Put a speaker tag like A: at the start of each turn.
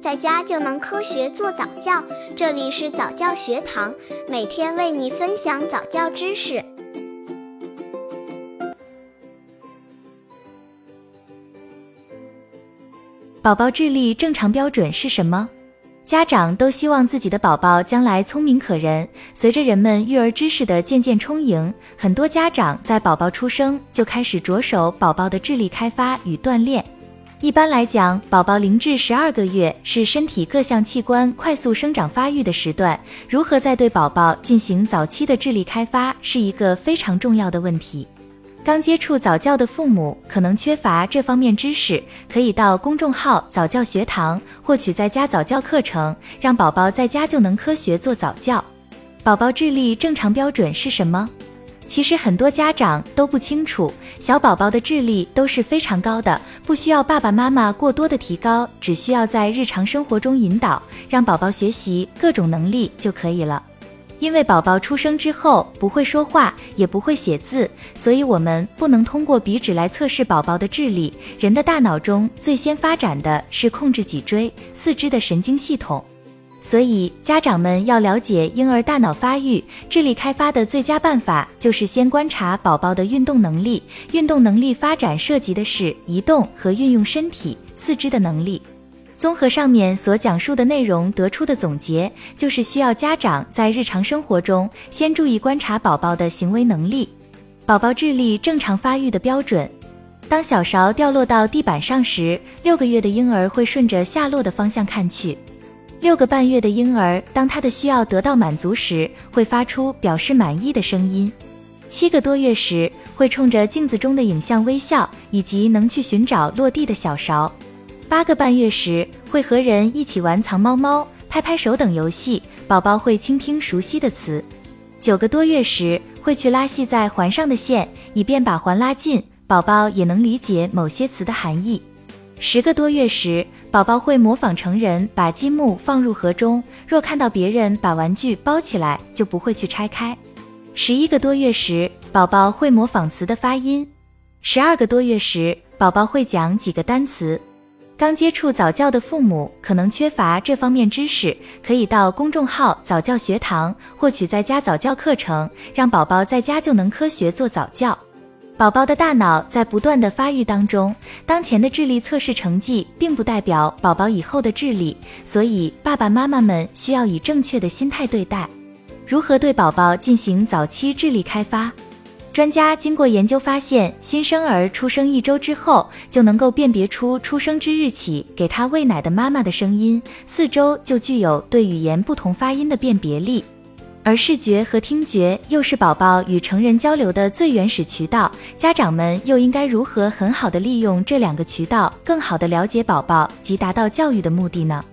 A: 在家就能科学做早教。这里是早教学堂，每天为你分享早教知识。
B: 宝宝智力正常标准是什么？家长都希望自己的宝宝将来聪明可人。随着人们育儿知识的渐渐充盈，很多家长在宝宝出生就开始着手宝宝的智力开发与锻炼。一般来讲，宝宝零至十二个月是身体各项器官快速生长发育的时段，如何在对宝宝进行早期的智力开发，是一个非常重要的问题。刚接触早教的父母可能缺乏这方面知识，可以到公众号早教学堂获取在家早教课程，让宝宝在家就能科学做早教。宝宝智力正常标准是什么？其实很多家长都不清楚，小宝宝的智力都是非常高的，不需要爸爸妈妈过多的提高，只需要在日常生活中引导，让宝宝学习各种能力就可以了。因为宝宝出生之后不会说话，也不会写字，所以我们不能通过笔纸来测试宝宝的智力。人的大脑中最先发展的是控制脊椎、四肢的神经系统，所以家长们要了解婴儿大脑发育、智力开发的最佳办法，就是先观察宝宝的运动能力。运动能力发展涉及的是移动和运用身体、四肢的能力。综合上面所讲述的内容得出的总结，就是需要家长在日常生活中先注意观察宝宝的行为能力。宝宝智力正常发育的标准：当小勺掉落到地板上时，六个月的婴儿会顺着下落的方向看去；六个半月的婴儿，当他的需要得到满足时，会发出表示满意的声音；七个多月时，会冲着镜子中的影像微笑，以及能去寻找落地的小勺。八个半月时，会和人一起玩藏猫猫、拍拍手等游戏，宝宝会倾听熟悉的词。九个多月时，会去拉系在环上的线，以便把环拉近，宝宝也能理解某些词的含义。十个多月时，宝宝会模仿成人把积木放入盒中，若看到别人把玩具包起来，就不会去拆开。十一个多月时，宝宝会模仿词的发音。十二个多月时，宝宝会讲几个单词。刚接触早教的父母可能缺乏这方面知识，可以到公众号早教学堂获取在家早教课程，让宝宝在家就能科学做早教。宝宝的大脑在不断的发育当中，当前的智力测试成绩并不代表宝宝以后的智力，所以爸爸妈妈们需要以正确的心态对待。如何对宝宝进行早期智力开发？专家经过研究发现，新生儿出生一周之后就能够辨别出出生之日起给他喂奶的妈妈的声音，四周就具有对语言不同发音的辨别力。而视觉和听觉又是宝宝与成人交流的最原始渠道，家长们又应该如何很好的利用这两个渠道，更好的了解宝宝及达到教育的目的呢？